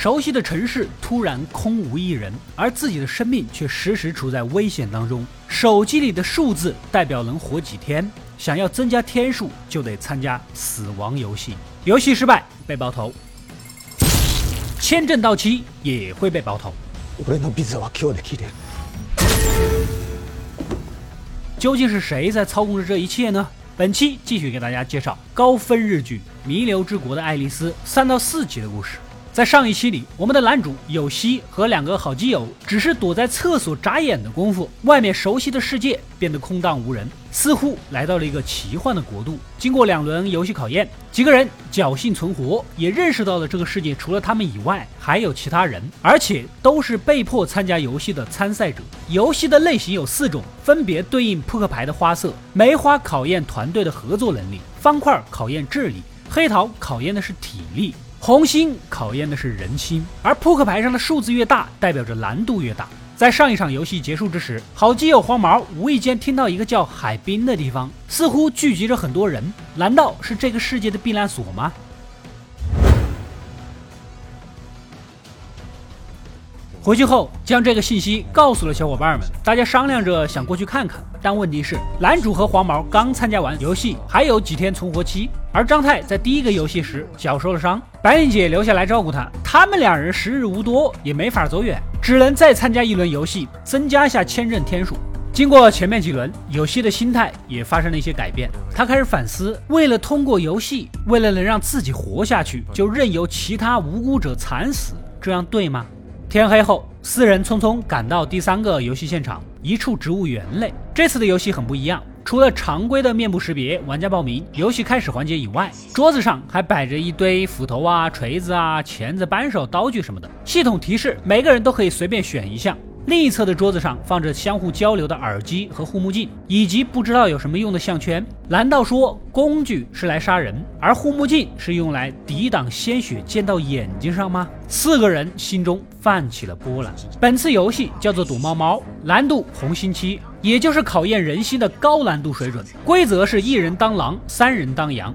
熟悉的城市突然空无一人，而自己的生命却时时处在危险当中。手机里的数字代表能活几天，想要增加天数就得参加死亡游戏，游戏失败被爆头，签证到期也会被爆头。究竟是谁在操控着这一切呢？本期继续给大家介绍高分日剧《弥留之国的爱丽丝》三到四集的故事。在上一期里，我们的男主有希和两个好基友只是躲在厕所眨眼的功夫，外面熟悉的世界变得空荡无人，似乎来到了一个奇幻的国度。经过两轮游戏考验，几个人侥幸存活，也认识到了这个世界除了他们以外还有其他人，而且都是被迫参加游戏的参赛者。游戏的类型有四种，分别对应扑克牌的花色：梅花考验团队的合作能力，方块考验智力，黑桃考验的是体力。红心考验的是人心，而扑克牌上的数字越大，代表着难度越大。在上一场游戏结束之时，好基友黄毛无意间听到一个叫海滨的地方，似乎聚集着很多人，难道是这个世界的避难所吗？回去后，将这个信息告诉了小伙伴们，大家商量着想过去看看。但问题是，男主和黄毛刚参加完游戏，还有几天存活期，而张太在第一个游戏时脚受了伤，白灵姐留下来照顾他，他们两人时日无多，也没法走远，只能再参加一轮游戏，增加一下签证天数。经过前面几轮，有希的心态也发生了一些改变，他开始反思：为了通过游戏，为了能让自己活下去，就任由其他无辜者惨死，这样对吗？天黑后，四人匆匆赶到第三个游戏现场，一处植物园内。这次的游戏很不一样，除了常规的面部识别、玩家报名、游戏开始环节以外，桌子上还摆着一堆斧头啊、锤子啊、钳子、扳手、刀具什么的。系统提示，每个人都可以随便选一项。另一侧的桌子上放着相互交流的耳机和护目镜，以及不知道有什么用的项圈。难道说工具是来杀人，而护目镜是用来抵挡鲜血溅到眼睛上吗？四个人心中泛起了波澜。本次游戏叫做躲猫猫，难度红心七，也就是考验人心的高难度水准。规则是一人当狼，三人当羊。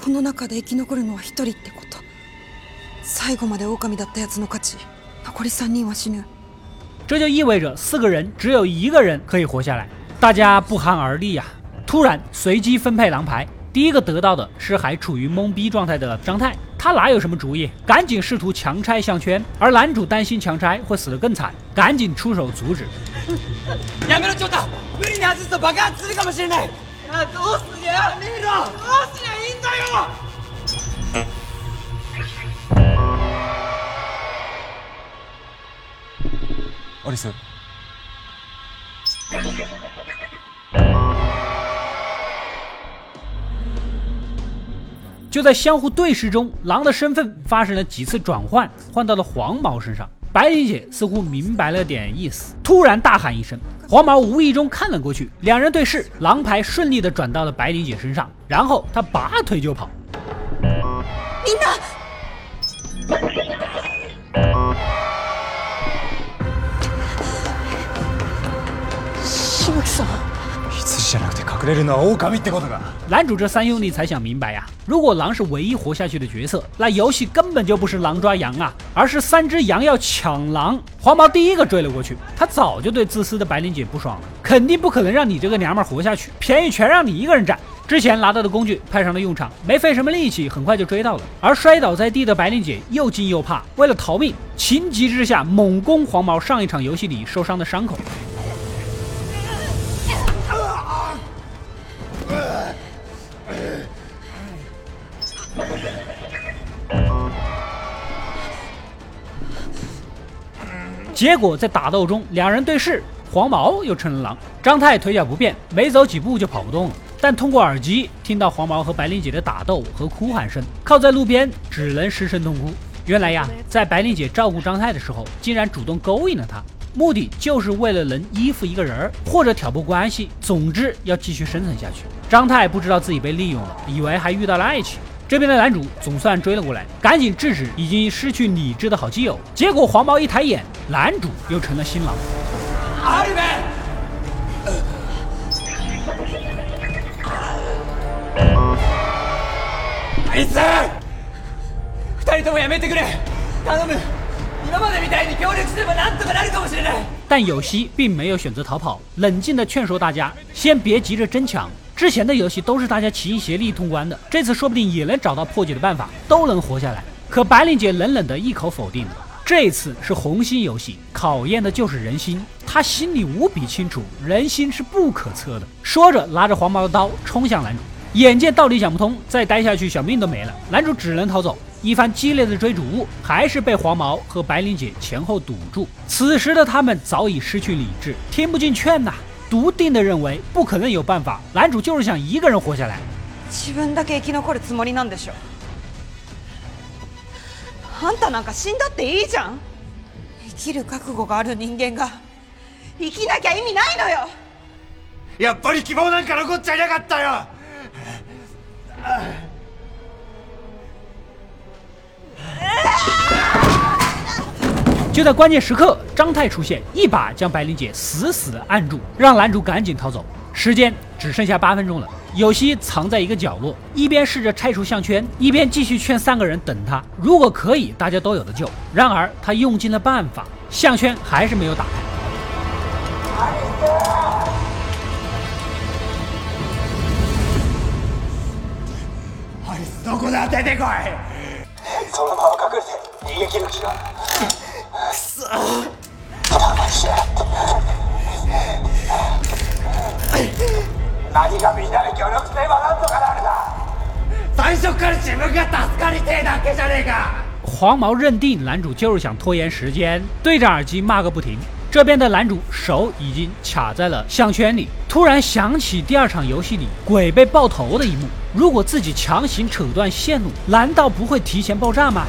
この中で生き残るのは一人ってこと最後まで狼だったやつの勝ち残り3人は死ぬ这就意味着四个人只有一个人可以活下来，大家不寒而栗呀。突然随机分配狼牌，第一个得到的是还处于懵逼状态的张太，他哪有什么主意，赶紧试图强拆项圈，而男主担心强拆会死得更惨，赶紧出手阻止。 やめろちょっと無理に外すと爆発するかもしれない。あどうすりゃねえのどうすりゃいいんだよ。アリス就在相互对视中，狼的身份发生了几次转换，换到了黄毛身上。 白灵姐似乎明白了点意思，突然大喊一声，黄毛无意中看了过去，两人对视，狼牌顺利的转到了白灵姐身上，然后他拔腿就跑。男主这三兄弟才想明白呀，如果狼是唯一活下去的角色，那游戏根本就不是狼抓羊啊，而是三只羊要抢狼。黄毛第一个追了过去，他早就对自私的白灵姐不爽了，肯定不可能让你这个娘们活下去，便宜全让你一个人占。之前拿到的工具派上了用场，没费什么力气，很快就追到了。而摔倒在地的白灵姐又惊又怕，为了逃命，情急之下猛攻黄毛上一场游戏里受伤的伤口。结果在打斗中，两人对视，黄毛又成了狼。张太腿脚不便，没走几步就跑不动了。但通过耳机听到黄毛和白灵姐的打斗和哭喊声，靠在路边只能失声痛哭。原来呀，在白灵姐照顾张太的时候，竟然主动勾引了他，目的就是为了能依附一个人儿，或者挑拨关系，总之要继续生存下去。张太不知道自己被利用了，以为还遇到了爱情。这边的男主总算追了过来，赶紧制止已经失去理智的好基友。结果黄毛一抬眼，男主又成了新郎。いつ二人ともやめてくれ頼む今までみたいに協力すればなんとかなるかもしれない但有希并没有选择逃跑，冷静地劝说大家先别急着争抢。 之前的游戏都是大家齐心协力通关的，这次说不定也能找到破解的办法，都能活下来。可白领姐冷冷的一口否定。这次是红心游戏，考验的就是人心。她心里无比清楚，人心是不可测的。说着，拿着黄毛的刀冲向男主。眼见道理讲不通，再待下去小命都没了，男主只能逃走。一番激烈的追逐，还是被黄毛和白灵姐前后堵住。此时的他们早已失去理智，听不进劝呐，笃定的认为不可能有办法。男主就是想一个人活下来。自分だけ生き残るつもりなんでしょ？あんたなんか死んだっていいじゃん？生きる覚悟がある人間が生きなきゃ意味ないのよ。やっぱり希望なんか残っちゃいなかったよ。就在关键时刻，张太出现，一把将白灵姐死死的按住，让男主赶紧逃走。时间只剩下八分钟了，有希藏在一个角落，一边试着拆除项圈，一边继续劝三个人等他。如果可以，大家都有的救。然而他用尽了办法，项圈还是没有打开。どこだ出てこいそのまま隠れて逃げ切る気がくそ騙しやがって 何がみんなで協力すればなんとかなるだ最初から自分が助かりてえだけじゃねえか黄毛认定男主就是想拖延时间，对着耳机骂个不停。这边的男主手已经卡在了项圈里，突然想起第二场游戏里鬼被爆头的一幕。如果自己强行扯断线路，难道不会提前爆炸吗？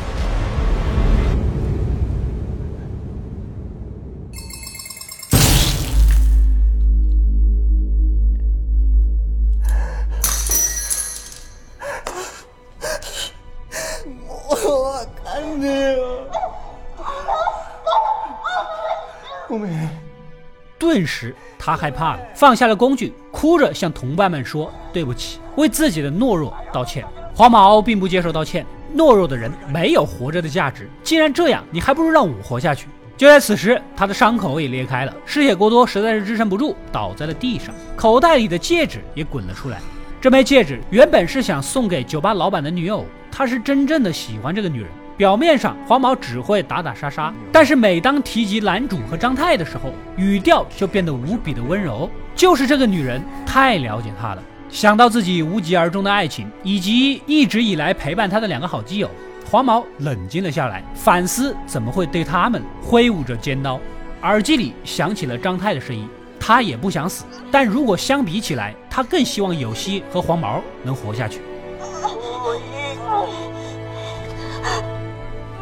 顿时，他害怕了，放下了工具，哭着向同伴们说：“对不起，为自己的懦弱道歉。”黄毛并不接受道歉，懦弱的人没有活着的价值。既然这样，你还不如让我活下去。就在此时，他的伤口也裂开了，失血过多，实在是支撑不住，倒在了地上，口袋里的戒指也滚了出来。这枚戒指原本是想送给酒吧老板的女友，他是真正的喜欢这个女人。表面上黄毛只会打打杀杀，但是每当提及男主和张太的时候，语调就变得无比的温柔。就是这个女人太了解他了。想到自己无疾而终的爱情，以及一直以来陪伴他的两个好基友，黄毛冷静了下来，反思怎么会对他们挥舞着尖刀。耳机里响起了张太的声音，他也不想死，但如果相比起来，他更希望有希和黄毛能活下去。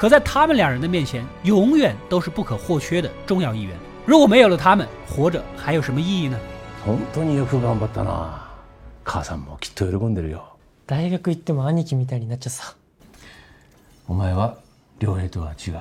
可在他们两人的面前，永远都是不可或缺的重要一员。如果没有了他们，活着还有什么意义呢？本当によく頑張ったな。母さんもきっと喜んでるよ。大学行っても兄貴みたいになっちゃさ。お前は良平とは違う。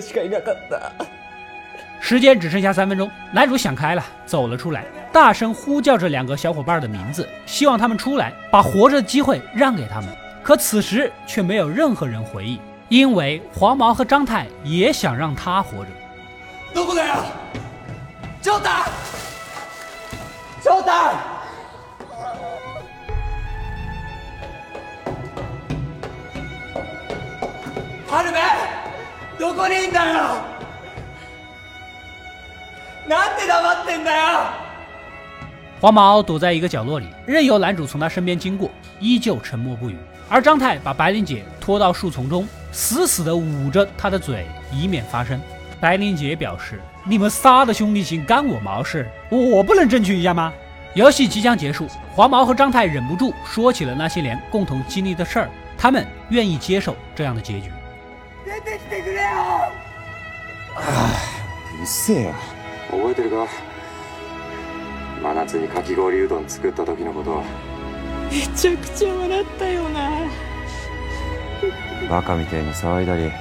お前らしかいなかった时间只剩下三分钟，男主想开了，走了出来，大声呼叫着两个小伙伴的名字，希望他们出来，把活着的机会让给他们。可此时却没有任何人回应，因为黄毛和张太也想让他活着。どこだよ翔太翔太春部 どこにいんだよなんで黙ってんだよ黄毛躲在一个角落里，任由男主从他身边经过，依旧沉默不语。而张太把白灵姐拖到树丛中，死死地捂着她的嘴，以免发声。白灵姐表示：“你们仨的兄弟情干我毛事？我不能争取一下吗？”游戏即将结束，黄毛和张太忍不住说起了那些年共同经历的事儿，他们愿意接受这样的结局。 出てきてくれよ！うっせえよ。覚えてるか？真夏にかき氷うどん作った時のこと。めちゃくちゃ笑ったよな。バカみてえに騒いだり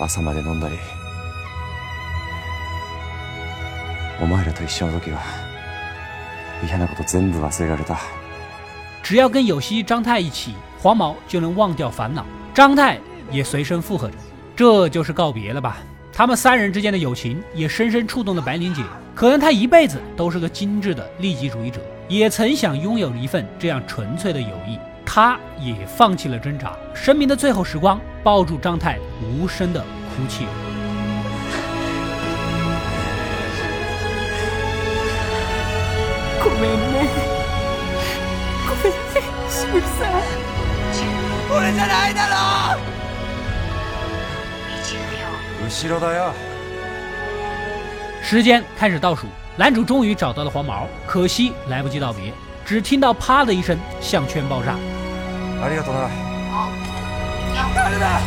朝まで飲んだり。お前らと一緒の時は嫌なこと全部忘れられた。只要跟有希、张太一起，黄毛就能忘掉烦恼。张太也随声附和着，这就是告别了吧？他们三人之间的友情也深深触动了白灵姐。可能她一辈子都是个精致的利己主义者，也曾想拥有一份这样纯粹的友谊。她也放弃了挣扎，生命的最后时光，抱住张太，无声的哭泣。ごめんねごめんねしぶさん俺じゃないだろ後ろだよ 时间开始倒数，男主终于找到了黄毛，可惜来不及道别，只听到啪的一声，项圈爆炸。ありがとな誰だ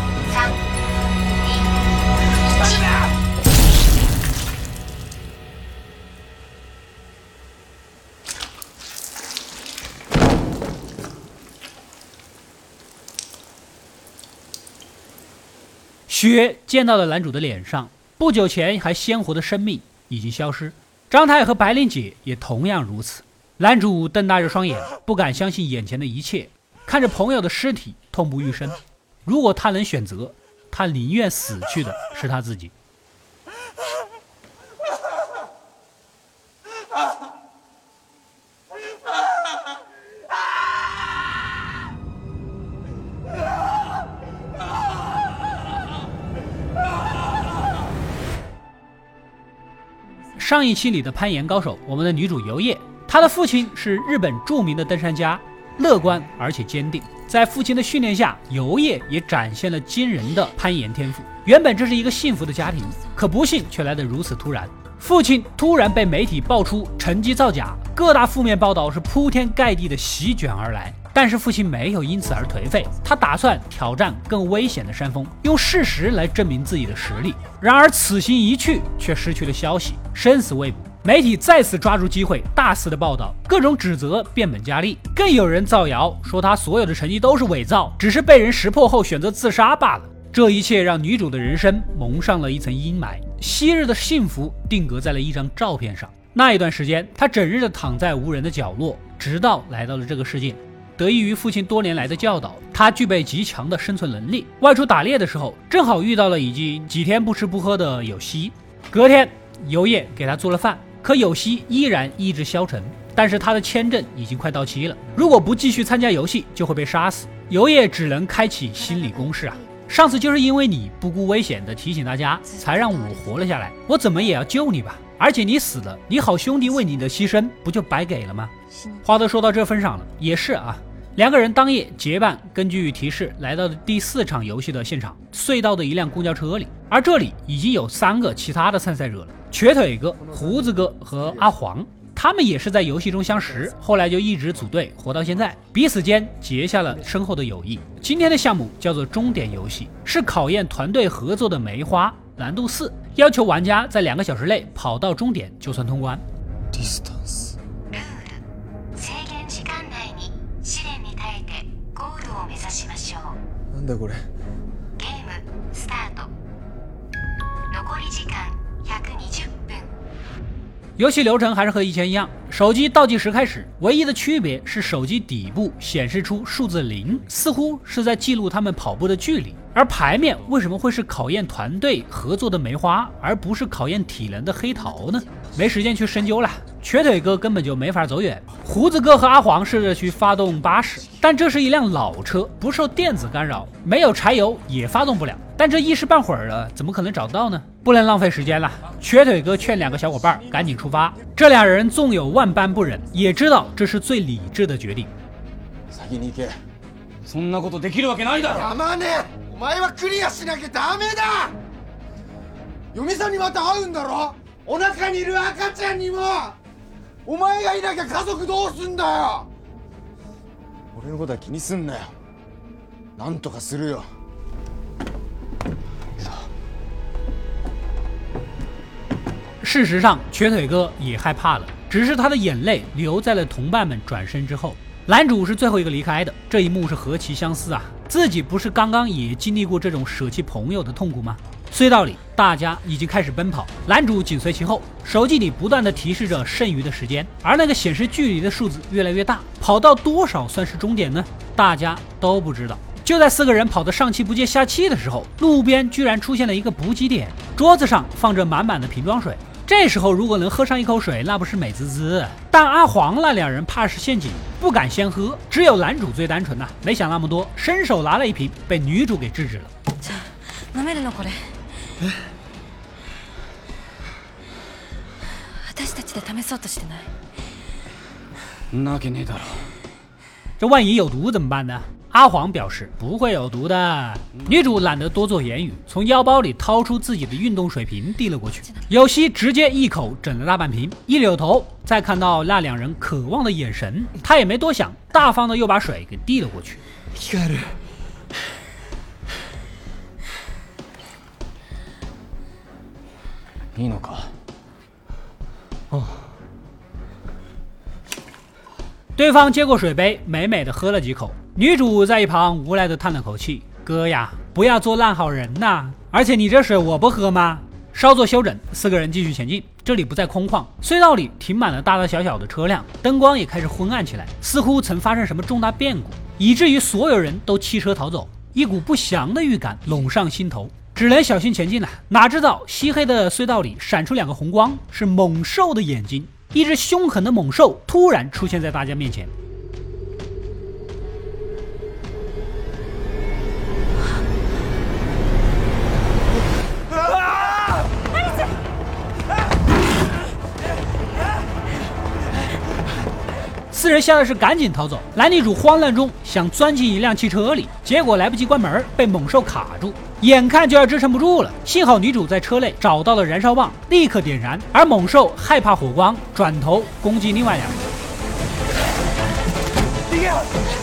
血溅到了男主的脸上，不久前还鲜活的生命已经消失。张太和白灵姐也同样如此。男主瞪大着双眼，不敢相信眼前的一切，看着朋友的尸体，痛不欲生。如果他能选择，他宁愿死去的是他自己。上一期里的攀岩高手，我们的女主游叶，她的父亲是日本著名的登山家，乐观而且坚定。在父亲的训练下，游叶也展现了惊人的攀岩天赋。原本这是一个幸福的家庭，可不幸却来得如此突然。父亲突然被媒体爆出成绩造假，各大负面报道是铺天盖地的席卷而来。但是父亲没有因此而颓废，他打算挑战更危险的山峰，用事实来证明自己的实力。然而此行一去，却失去了消息，生死未卜。媒体再次抓住机会，大肆的报道，各种指责变本加厉，更有人造谣说他所有的成绩都是伪造，只是被人识破后选择自杀罢了。这一切让女主的人生蒙上了一层阴霾，昔日的幸福定格在了一张照片上。那一段时间，她整日的躺在无人的角落，直到来到了这个世界。得益于父亲多年来的教导，他具备极强的生存能力。外出打猎的时候，正好遇到了已经几天不吃不喝的有希。隔天，游叶给他做了饭，可有希依然意志消沉。但是他的签证已经快到期了，如果不继续参加游戏，就会被杀死。游叶只能开启心理攻势啊！上次就是因为你不顾危险的提醒大家，才让我活了下来。我怎么也要救你吧！而且你死了，你好兄弟为你的牺牲不就白给了吗？话都说到这份上了，也是啊。两个人当夜结伴，根据提示来到了第四场游戏的现场隧道的一辆公交车里，而这里已经有三个其他的参赛者了：瘸腿哥、胡子哥和阿黄。他们也是在游戏中相识，后来就一直组队活到现在，彼此间结下了深厚的友谊。今天的项目叫做终点游戏，是考验团队合作的梅花，难度四，要求玩家在两个小时内跑到终点就算通关。ルだこれゲームスタート残り時間120分游戏流程还是和以前一样，手机倒计时开始，唯一的区别是手机底部显示出数字零，似乎是在记录他们跑步的距离。 而牌面为什么会是考验团队合作的梅花，而不是考验体能的黑桃呢？没时间去深究了。瘸腿哥根本就没法走远。胡子哥和阿黄试着去发动巴士，但这是一辆老车，不受电子干扰，没有柴油也发动不了。但这一时半会儿的，怎么可能找到呢？不能浪费时间了。瘸腿哥劝两个小伙伴赶紧出发。这俩人纵有万般不忍，也知道这是最理智的决定。先に行けそんなことできるわけないだろ山根お 前はクリアしなきゃダメだ！嫁さんにまた会うんだろ？お腹にいる赤ちゃんにも！お前がいなきゃ家族どうすんだよ！俺のことは気にすんなよ。なんとかするよ。事实上，瘸腿哥也害怕了，只是他的眼泪流在了同伴们转身之后。男主是最后一个离开的，这一幕是何其相似啊！自己不是刚刚也经历过这种舍弃朋友的痛苦吗？隧道里，大家已经开始奔跑，男主紧随其后，手机里不断的提示着剩余的时间，而那个显示距离的数字越来越大，跑到多少算是终点呢？大家都不知道。就在四个人跑得上气不接下气的时候，路边居然出现了一个补给点，桌子上放着满满的瓶装水。这时候如果能喝上一口水，那不是美滋滋？但阿黄那两人怕是陷阱，不敢先喝。只有男主最单纯呐，没想那么多，伸手拿了一瓶，被女主给制止了。飲めるのこれ私たちで試そうとしてないんなわけねえだろ这万一有毒怎么办呢？ 阿黄表示不会有毒的。女主懒得多做言语，从腰包里掏出自己的运动水瓶递了过去。有希直接一口整了大半瓶，一扭头再看到那两人渴望的眼神，他也没多想，大方的又把水给递了过去。いいのか对方接过水杯，美美的喝了几口。 女主在一旁无奈的叹了口气：“哥呀，不要做烂好人呐！而且你这水我不喝吗？”稍作休整，四个人继续前进。这里不再空旷，隧道里停满了大大小小的车辆，灯光也开始昏暗起来，似乎曾发生什么重大变故，以至于所有人都弃车逃走。一股不祥的预感笼上心头，只能小心前进了。哪知道漆黑的隧道里闪出两个红光，是猛兽的眼睛。一只凶狠的猛兽突然出现在大家面前。四人吓得是赶紧逃走，男女主慌乱中想钻进一辆汽车里，结果来不及关门，被猛兽卡住，眼看就要支撑不住了。幸好女主在车内找到了燃烧棒，立刻点燃，而猛兽害怕火光，转头攻击另外两人。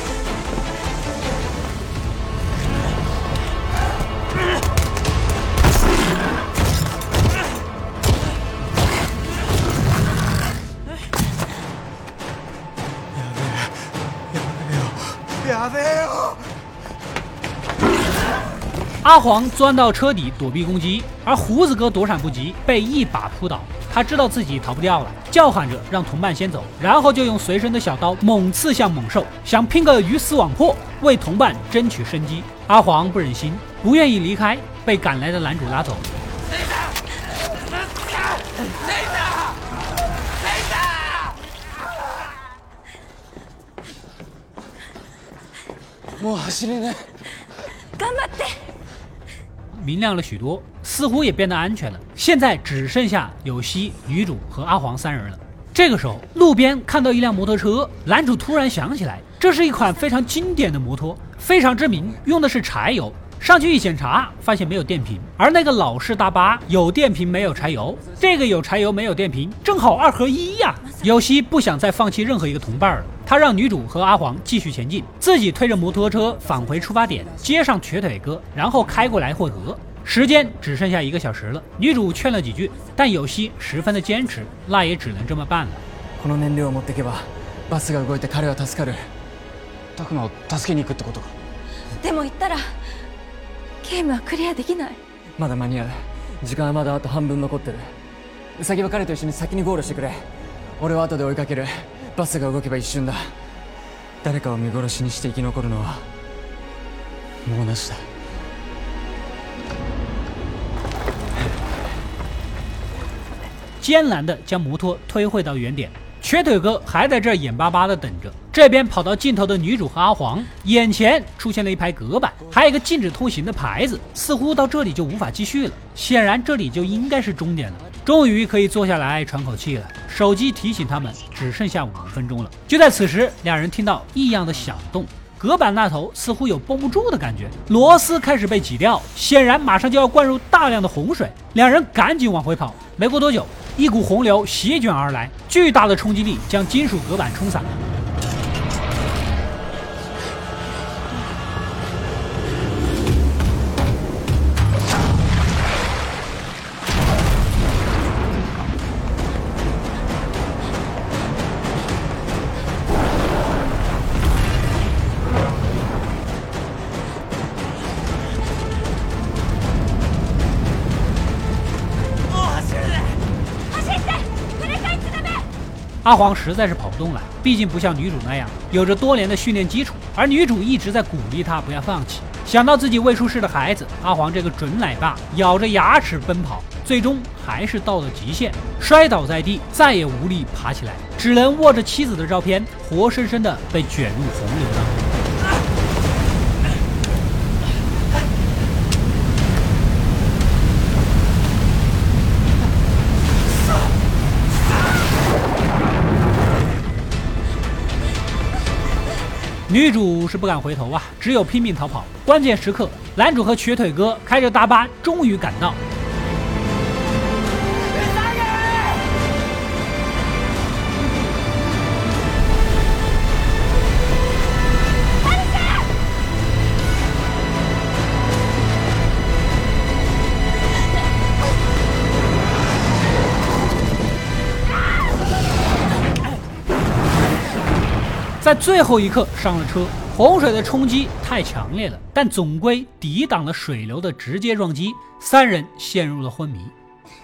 阿黄钻到车底躲避攻击，而胡子哥躲闪不及，被一把扑倒。他知道自己逃不掉了，叫喊着让同伴先走，然后就用随身的小刀猛刺向猛兽，想拼个鱼死网破，为同伴争取生机。阿黄不忍心，不愿意离开，被赶来的男主拉走。もう走れね頑張って 明亮了许多，似乎也变得安全了。现在只剩下有希、女主和阿黄三人了。这个时候，路边看到一辆摩托车，男主突然想起来，这是一款非常经典的摩托，非常知名，用的是柴油。上去一检查，发现没有电瓶，而那个老式大巴有电瓶没有柴油，这个有柴油没有电瓶，正好二合一呀。有希不想再放弃任何一个同伴了，他让女主和阿黄继续前进，自己推着摩托车返回出发点，接上瘸腿哥，然后开过来汇合。时间只剩下一个小时了，女主劝了几句，但有希十分的坚持，那也只能这么办了。この燃料を持ってけばバスが動いて彼は助かる拓磨を助けに行くってことか でも言ったらゲームはクリアできないまだ間に合う時間はまだあと半分残ってるウサギは彼と一緒に先にゴールしてくれ俺は後で追いかける バスが動けば一瞬だ誰かを見殺しにして生き残るのはもうなしだ艰难地将摩托推回到原点，瘸腿哥还在这儿眼巴巴地等着。这边跑到尽头的女主和阿黄，眼前出现了一排隔板，还有一个禁止通行的牌子，似乎到这里就无法继续了。显然这里就应该是终点了，终于可以坐下来喘口气了。手机提醒他们 只剩下五分钟了。就在此时，两人听到异样的响动。隔板那头似乎有绷不住的感觉，螺丝开始被挤掉，显然马上就要灌入大量的洪水。两人赶紧往回跑。没过多久，一股洪流席卷而来，巨大的冲击力将金属隔板冲散。阿黄实在是跑不动了，毕竟不像女主那样有着多年的训练基础，而女主一直在鼓励他不要放弃。想到自己未出世的孩子，阿黄这个准奶爸咬着牙齿奔跑，最终还是到了极限，摔倒在地，再也无力爬起来，只能握着妻子的照片，活生生的被卷入洪流当中。女主是不敢回头啊，只有拼命逃跑。关键时刻，男主和瘸腿哥开着大巴终于赶到。在最后一刻上了车，洪水的冲击太强烈了，但总归抵挡了水流的直接撞击，三人陷入了昏迷。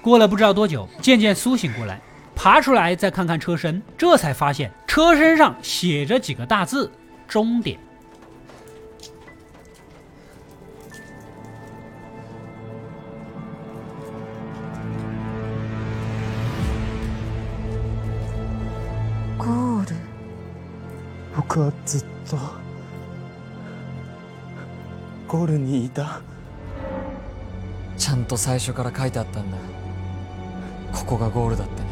过了不知道多久，渐渐苏醒过来，爬出来再看看车身，这才发现车身上写着几个大字：终点。僕はずっとゴールにいたちゃんと最初から書いてあったんだここがゴールだってね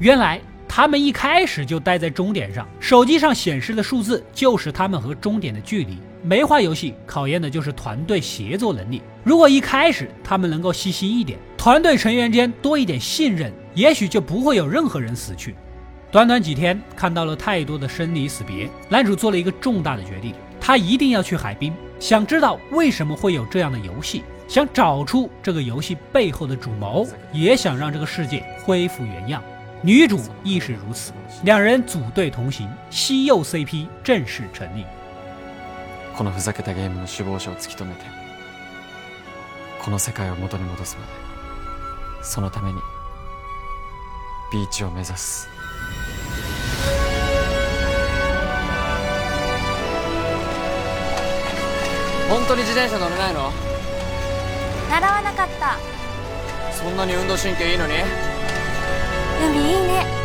原来他们一开始就待在终点上，手机上显示的数字就是他们和终点的距离。梅花游戏考验的就是团队协作能力。如果一开始他们能够细心一点，团队成员间多一点信任，也许就不会有任何人死去。 短短几天，看到了太多的生离死别，男主做了一个重大的决定，他一定要去海滨，想知道为什么会有这样的游戏，想找出这个游戏背后的主谋，也想让这个世界恢复原样。女主亦是如此，两人组队同行，西柚 CP 正式成立。このふざけたゲームの首謀者を突き止めて、この世界を元に戻すまで、そのためにビーチを目指す。 本当に自転車乗れないの習わなかったそんなに運動神経いいのに海いいね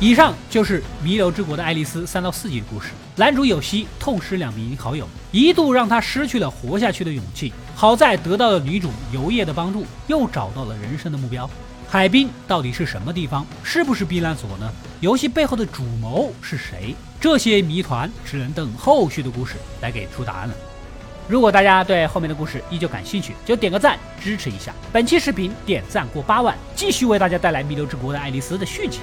以上就是《弥留之国的爱丽丝》三到四集的故事。男主有希痛失两名好友，一度让他失去了活下去的勇气。好在得到了女主游叶的帮助，又找到了人生的目标。 海滨到底是什么地方？是不是避难所呢？游戏背后的主谋是谁？这些谜团只能等后续的故事来给出答案了。如果大家对后面的故事依旧感兴趣，就点个赞支持一下。本期视频点赞过八万，继续为大家带来《弥留之国的爱丽丝》的续集。